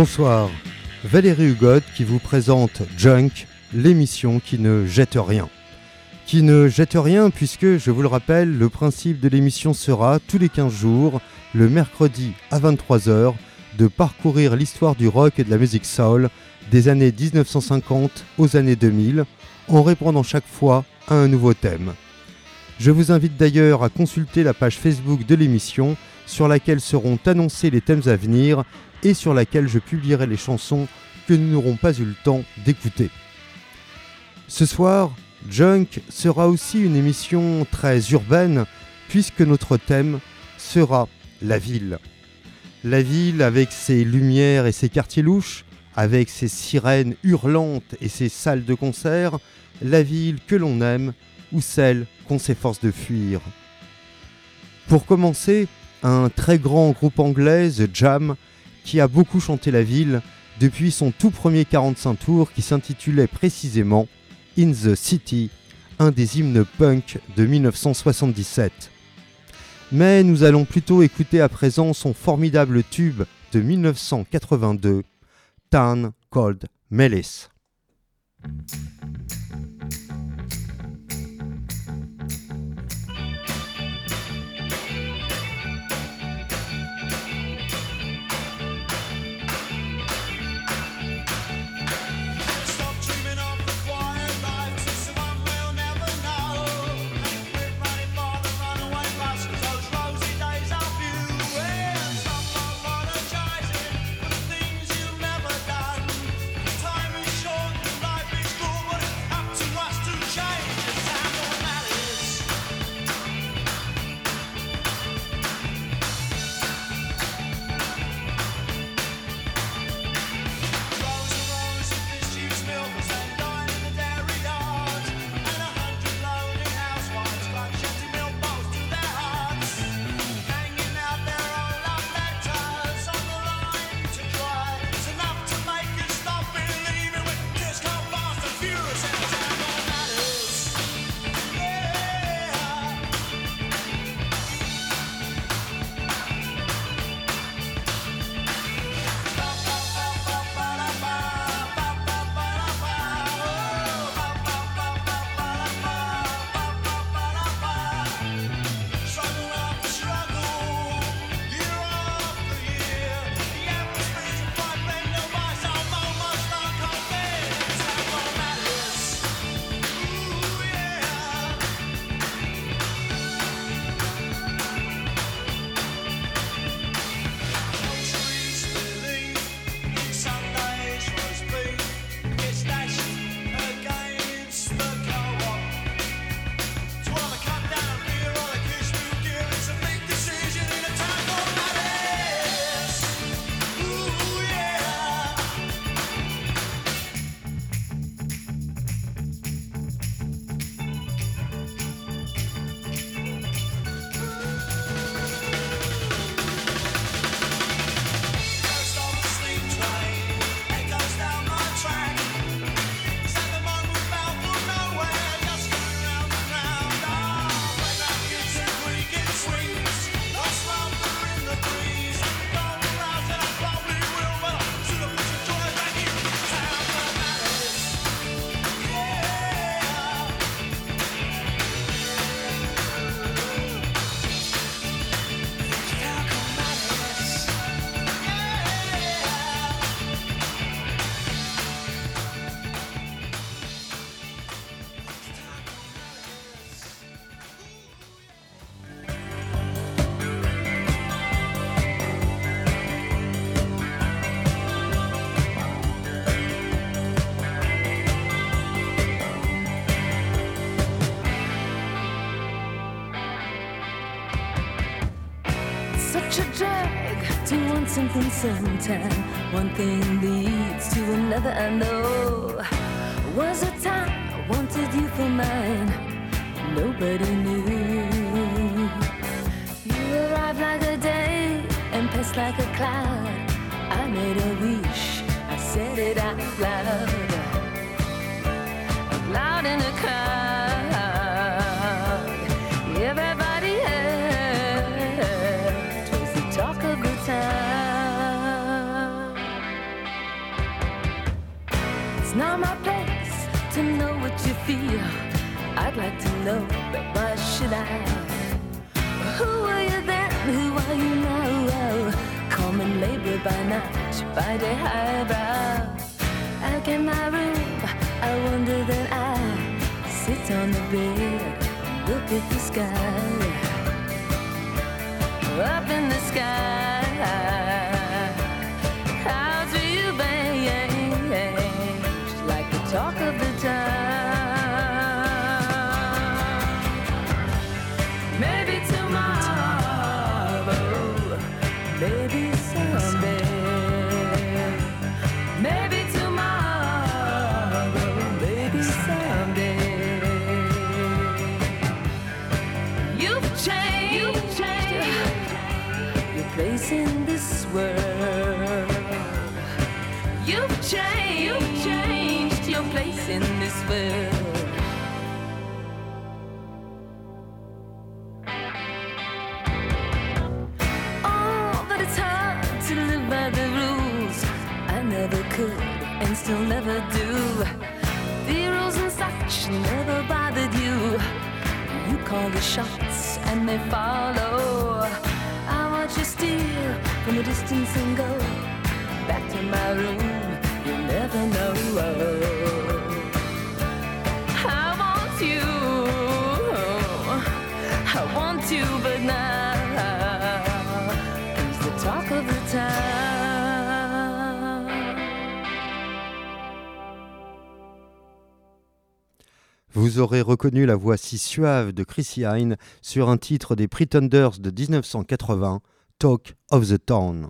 Bonsoir, Valérie Hugot qui vous présente Junk, l'émission qui ne jette rien. Qui ne jette rien puisque, je vous le rappelle, le principe de l'émission sera tous les 15 jours, le mercredi à 23h, de parcourir l'histoire du rock et de la musique soul des années 1950 aux années 2000 en répondant chaque fois à un nouveau thème. Je vous invite d'ailleurs à consulter la page Facebook de l'émission sur laquelle seront annoncés les thèmes à venir et sur laquelle je publierai les chansons que nous n'aurons pas eu le temps d'écouter. Ce soir, Junk sera aussi une émission très urbaine puisque notre thème sera la ville. La ville avec ses lumières et ses quartiers louches, avec ses sirènes hurlantes et ses salles de concert, la ville que l'on aime ou celle qu'on s'efforce de fuir. Pour commencer, un très grand groupe anglais, The Jam, qui a beaucoup chanté la ville depuis son tout premier 45 tours qui s'intitulait précisément In the City, un des hymnes punk de 1977. Mais nous allons plutôt écouter à présent son formidable tube de 1982, Town Called Melis. Something sometime. One thing leads to another, I know. Was a time I wanted you for mine. Nobody knew. You arrived like a day and passed like a cloud. I made a wish, I said it out loud. Out loud in a crowd. feel? I'd like to know, but why should I? Who are you then? Who are you now? Oh, Common labor by night, by day highbrow. Out in my room, I wonder then I sit on the bed, look at the sky, up in the sky. despair. vous aurez reconnu la voix si suave de Chrissy Hine sur un titre des Pretenders de 1980, Talk of the Town.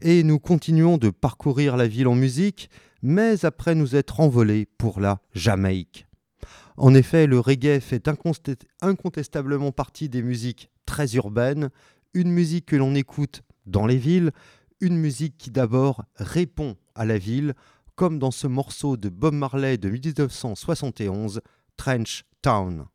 Et nous continuons de parcourir la ville en musique, mais après nous être envolés pour la Jamaïque. En effet, le reggae fait incontestablement partie des musiques très urbaines, une musique que l'on écoute dans les villes, une musique qui d'abord répond à la ville, comme dans ce morceau de Bob Marley de 1971, Trench Town.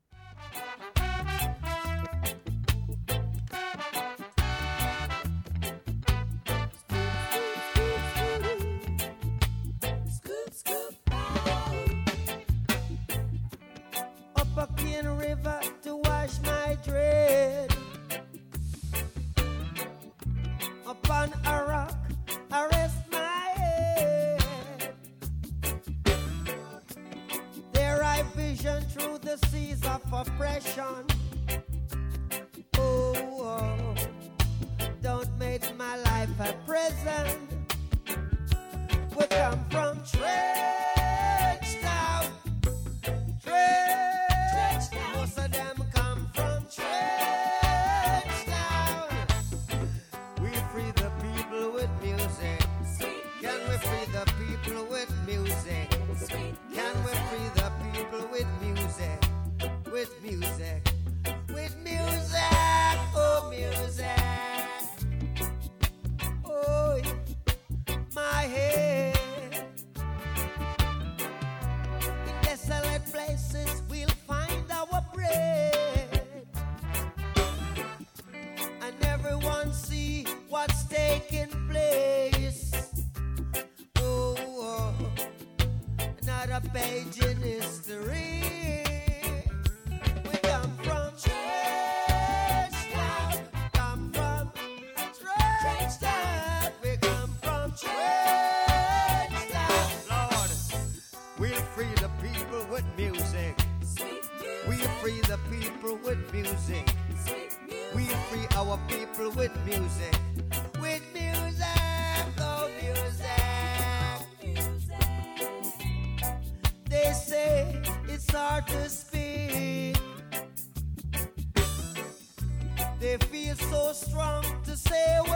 come to say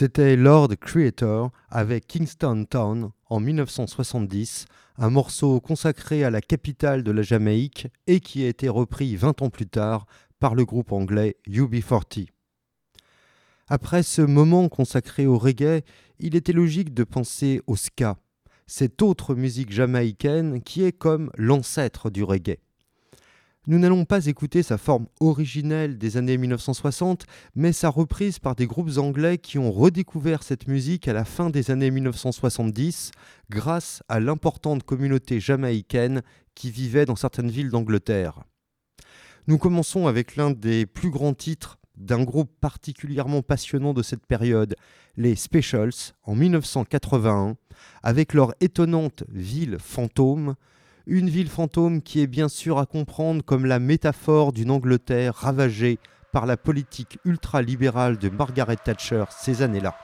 C'était Lord Creator avec Kingston Town en 1970, un morceau consacré à la capitale de la Jamaïque et qui a été repris 20 ans plus tard par le groupe anglais UB40. Après ce moment consacré au reggae, il était logique de penser au ska, cette autre musique jamaïcaine qui est comme l'ancêtre du reggae. Nous n'allons pas écouter sa forme originelle des années 1960, mais sa reprise par des groupes anglais qui ont redécouvert cette musique à la fin des années 1970 grâce à l'importante communauté jamaïcaine qui vivait dans certaines villes d'Angleterre. Nous commençons avec l'un des plus grands titres d'un groupe particulièrement passionnant de cette période, les Specials, en 1981, avec leur étonnante ville fantôme, une ville fantôme qui est bien sûr à comprendre comme la métaphore d'une Angleterre ravagée par la politique ultralibérale de Margaret Thatcher ces années-là.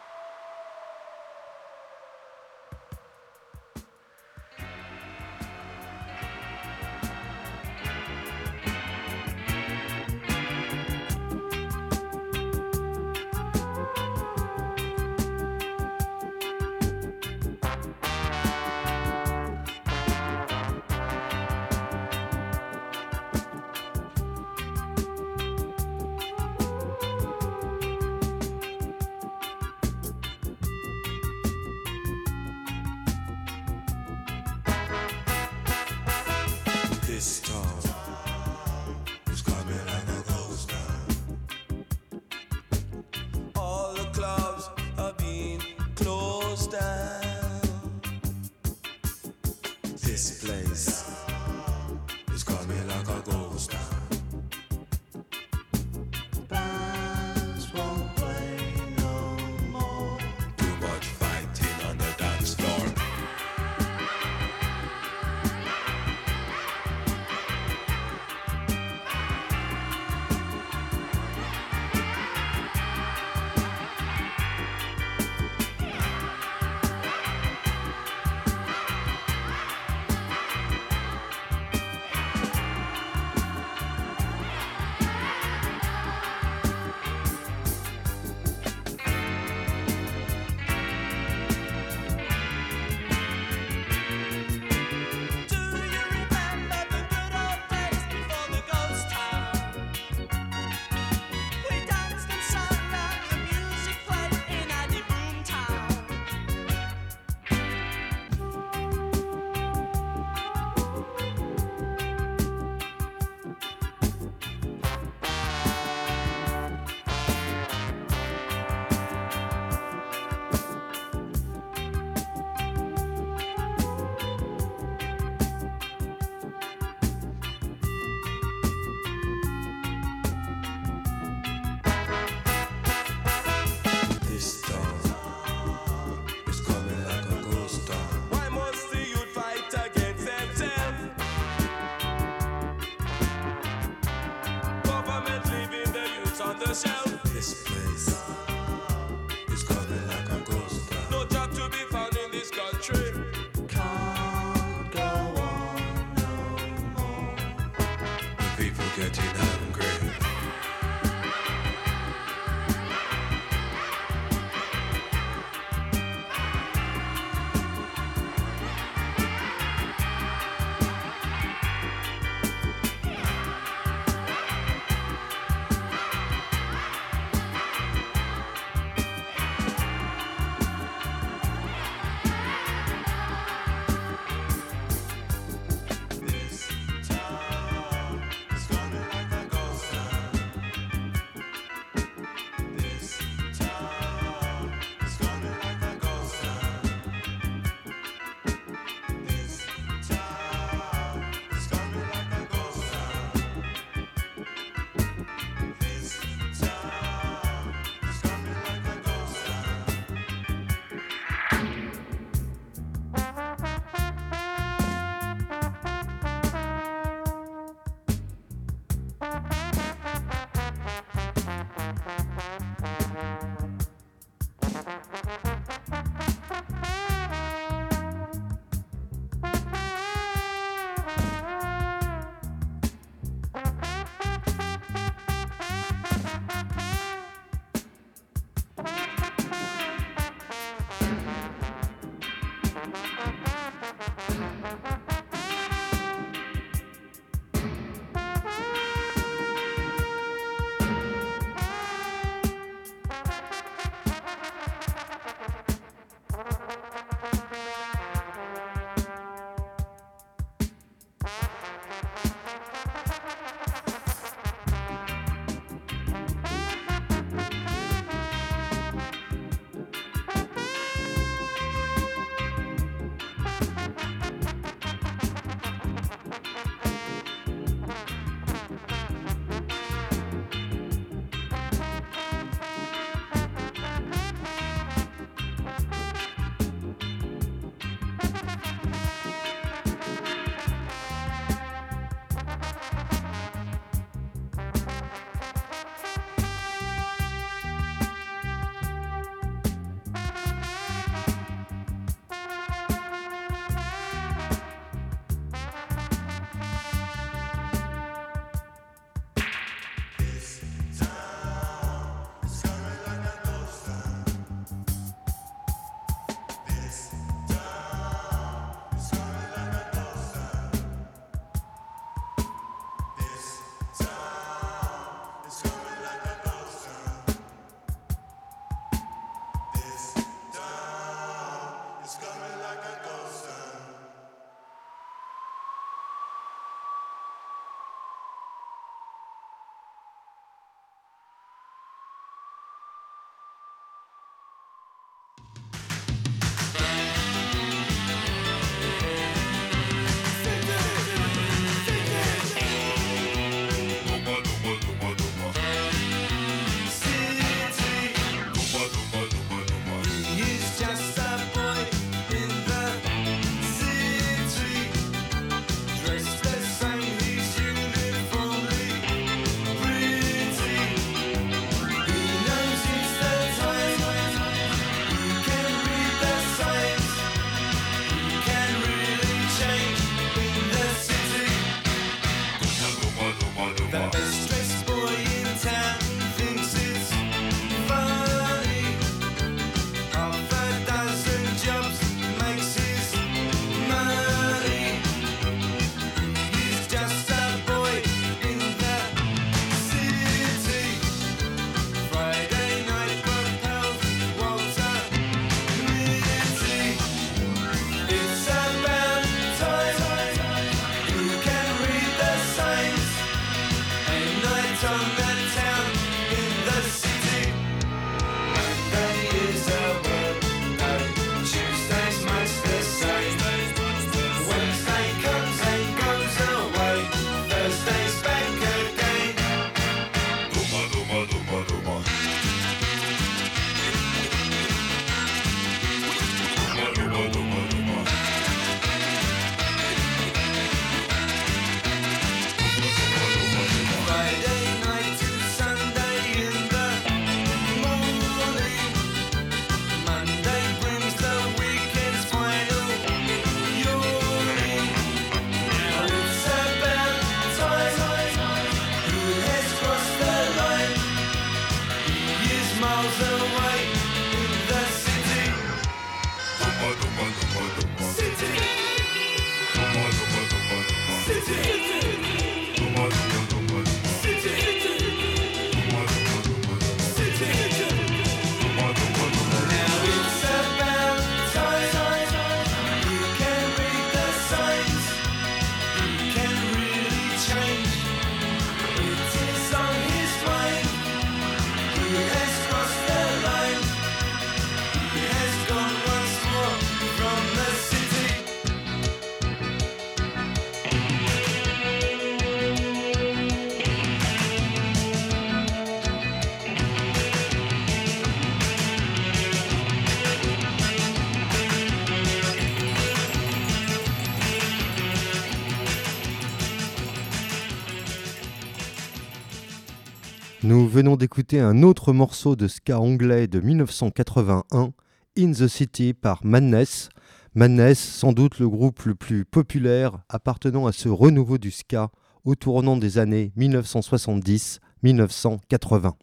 Nous venons d'écouter un autre morceau de ska anglais de 1981, In the City par Madness. Madness, sans doute le groupe le plus populaire appartenant à ce renouveau du ska au tournant des années 1970-1980.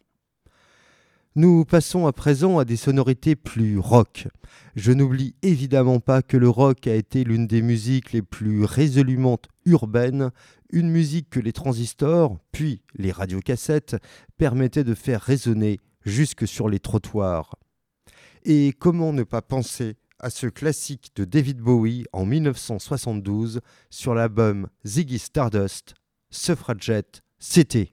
Nous passons à présent à des sonorités plus rock. Je n'oublie évidemment pas que le rock a été l'une des musiques les plus résolument urbaines, une musique que les transistors, puis les radiocassettes, permettaient de faire résonner jusque sur les trottoirs. Et comment ne pas penser à ce classique de David Bowie en 1972 sur l'album Ziggy Stardust, Suffragette City.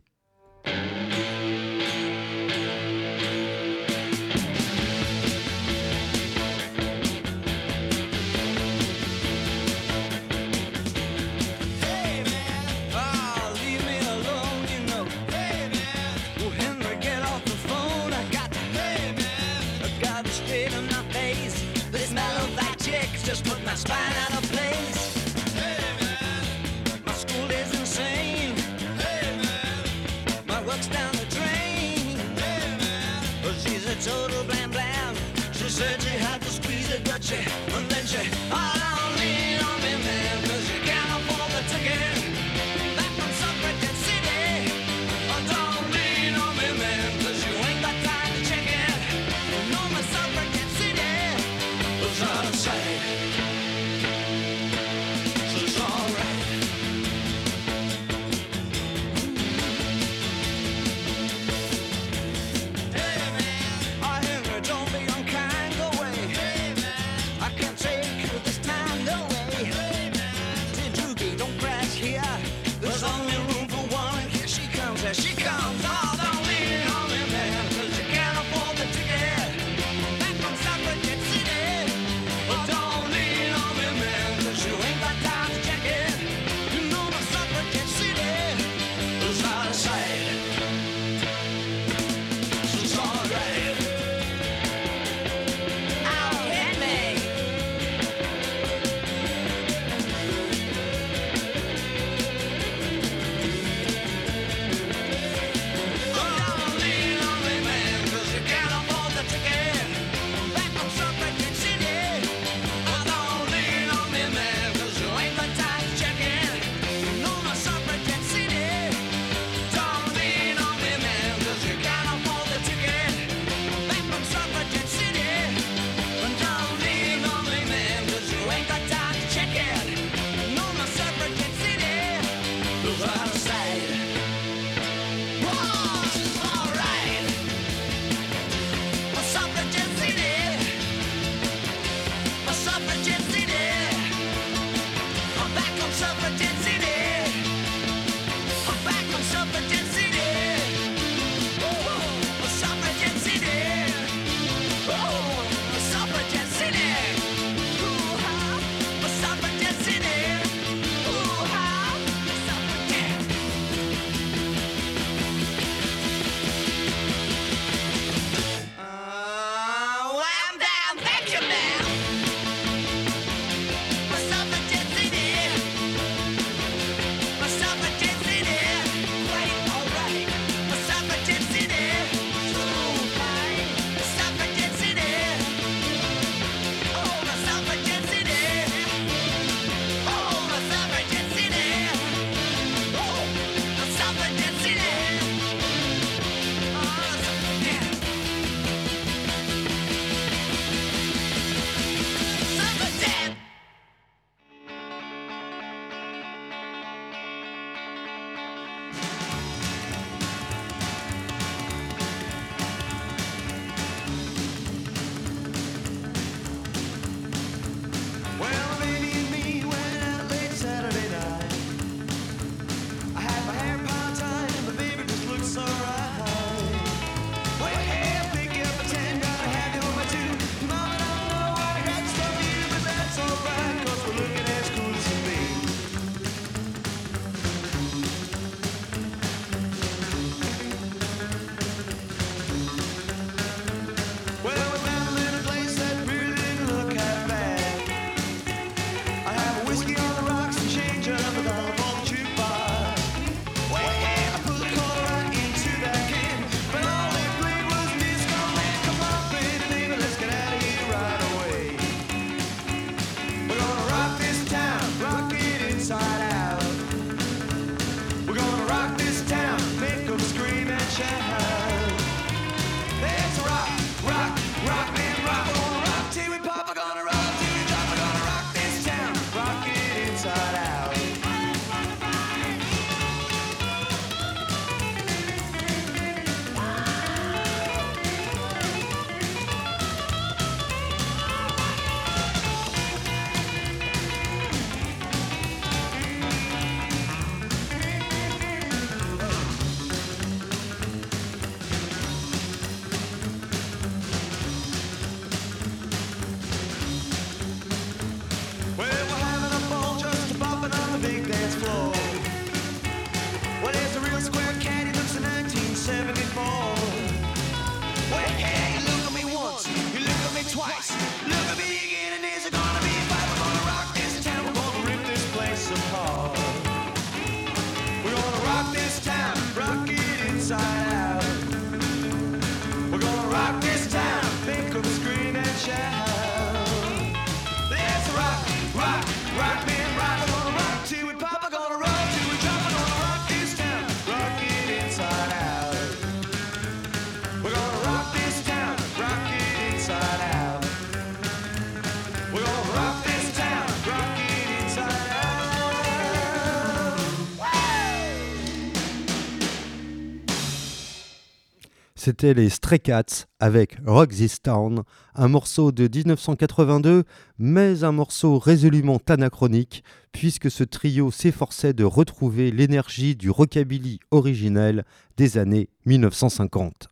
Les Stray Cats avec Rock This Town, un morceau de 1982, mais un morceau résolument anachronique, puisque ce trio s'efforçait de retrouver l'énergie du rockabilly originel des années 1950.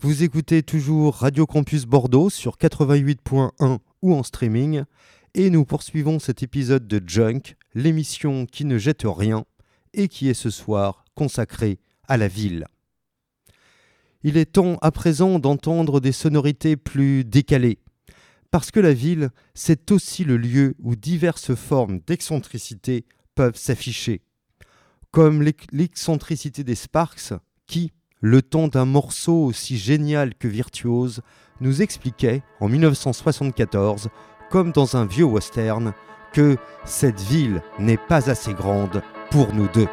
Vous écoutez toujours Radio Campus Bordeaux sur 88.1 ou en streaming, et nous poursuivons cet épisode de Junk, l'émission qui ne jette rien et qui est ce soir consacrée à la ville il est temps à présent d'entendre des sonorités plus décalées. Parce que la ville, c'est aussi le lieu où diverses formes d'excentricité peuvent s'afficher. Comme l'excentricité des Sparks, qui, le temps d'un morceau aussi génial que virtuose, nous expliquait en 1974, comme dans un vieux western, que cette ville n'est pas assez grande pour nous deux.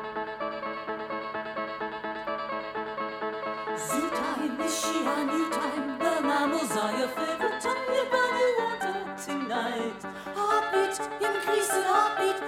are your favorite, tell me about your water tonight. Heartbeat, increase the heartbeat.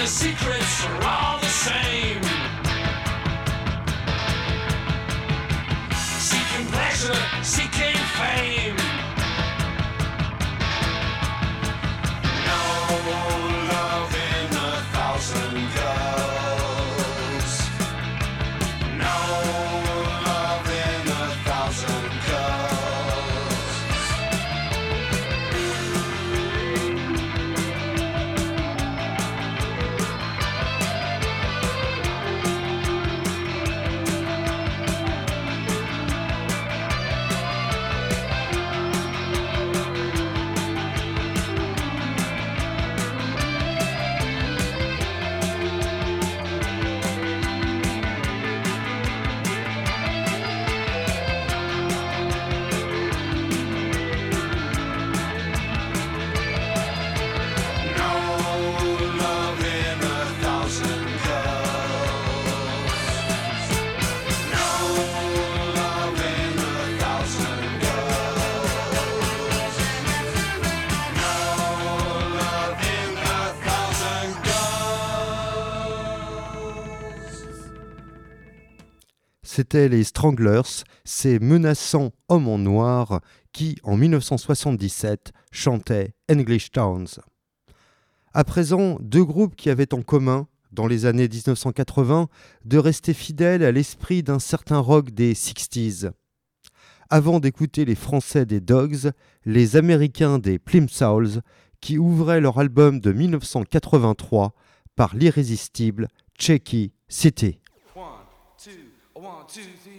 the secrets are all the same. Les Stranglers, ces menaçants hommes en noir qui, en 1977, chantaient English Towns. À présent, deux groupes qui avaient en commun, dans les années 1980, de rester fidèles à l'esprit d'un certain rock des 60s. Avant d'écouter les Français des Dogs, les Américains des Plimsouls, qui ouvraient leur album de 1983 par l'irrésistible Checky City. One, two, three,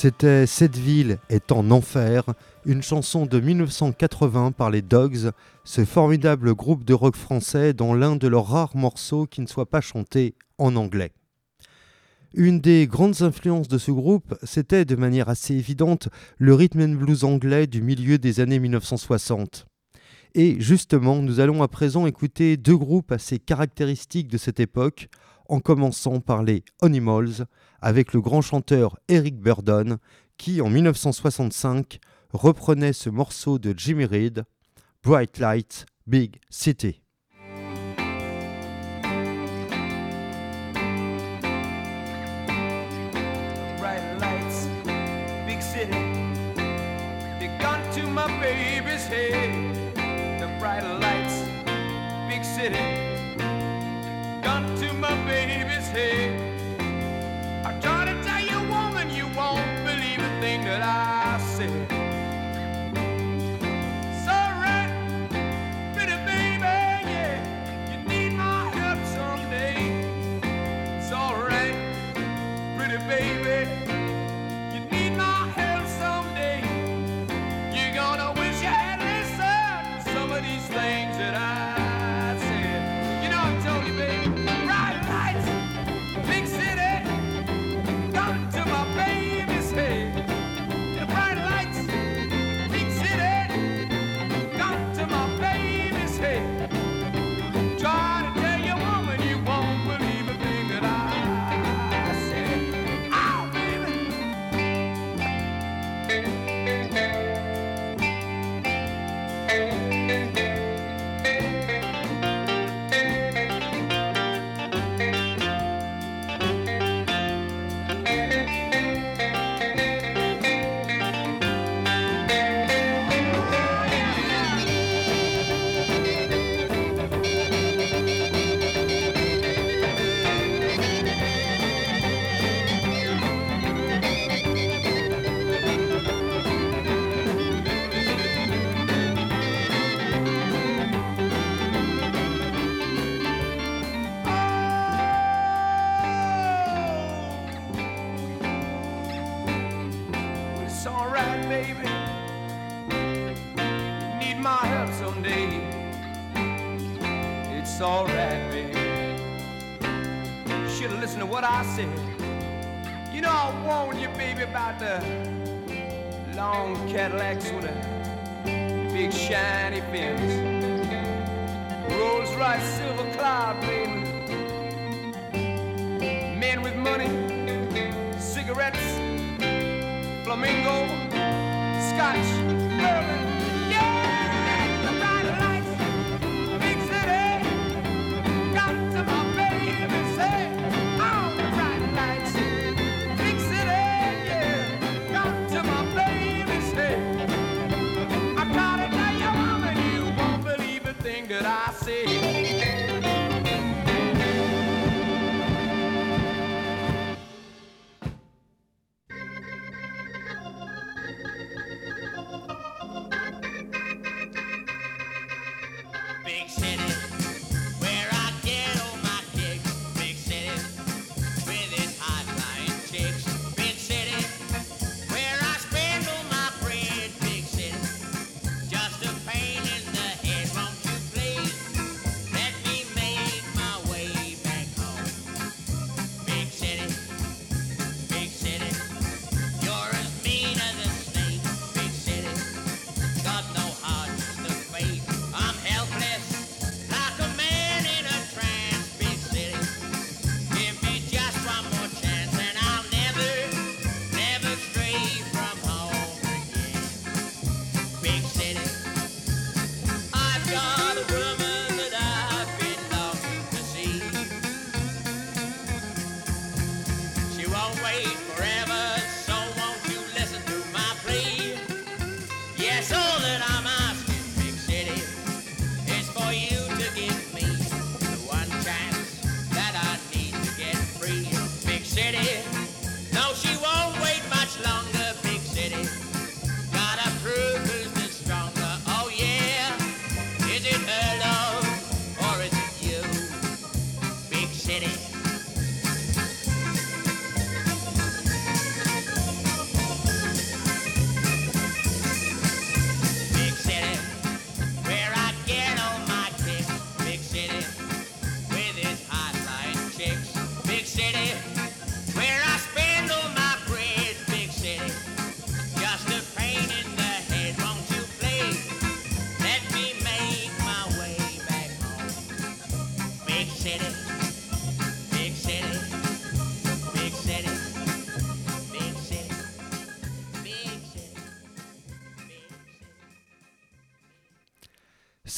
C'était Cette ville est en enfer, une chanson de 1980 par les Dogs, ce formidable groupe de rock français dont l'un de leurs rares morceaux qui ne soit pas chanté en anglais. Une des grandes influences de ce groupe, c'était de manière assez évidente le rhythm and blues anglais du milieu des années 1960. Et justement, nous allons à présent écouter deux groupes assez caractéristiques de cette époque, en commençant par les Animals, avec le grand chanteur Eric Burdon, qui en 1965 reprenait ce morceau de Jimmy Reed, Bright Light, Big City.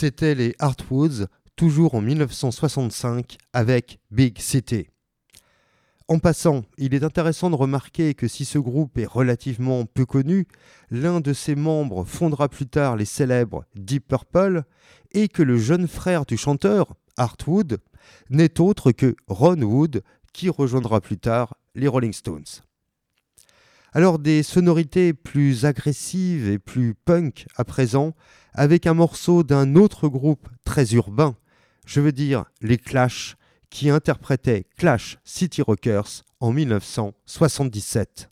C'était les Heartwoods, toujours en 1965, avec Big City. En passant, il est intéressant de remarquer que si ce groupe est relativement peu connu, l'un de ses membres fondera plus tard les célèbres Deep Purple et que le jeune frère du chanteur, Art Wood, n'est autre que Ron Wood qui rejoindra plus tard les Rolling Stones. Alors des sonorités plus agressives et plus punk à présent, avec un morceau d'un autre groupe très urbain, je veux dire les Clash, qui interprétait Clash City Rockers en 1977.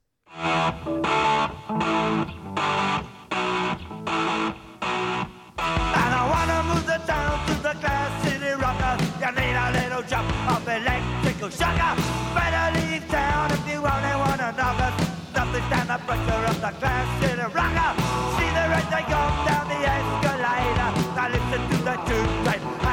The of the Glass City Rocker. See the red they go down the escalator. Now listen to the two-train accelerator.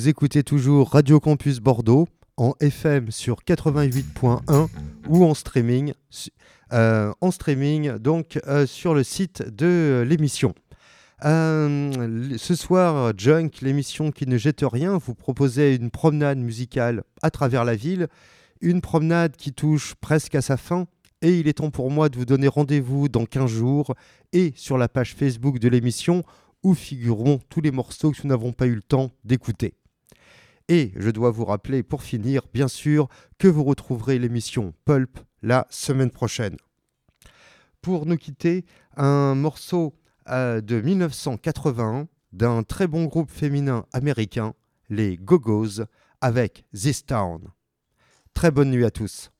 Vous écoutez toujours Radio Campus Bordeaux en FM sur 88.1 ou en streaming, euh, en streaming donc euh, sur le site de l'émission. Euh, ce soir, Junk, l'émission qui ne jette rien, vous proposait une promenade musicale à travers la ville, une promenade qui touche presque à sa fin. Et il est temps pour moi de vous donner rendez-vous dans 15 jours et sur la page Facebook de l'émission où figureront tous les morceaux que nous n'avons pas eu le temps d'écouter. Et je dois vous rappeler pour finir, bien sûr, que vous retrouverez l'émission Pulp la semaine prochaine. Pour nous quitter, un morceau euh, de 1981 d'un très bon groupe féminin américain, les Go-Go's, avec This Town. Très bonne nuit à tous.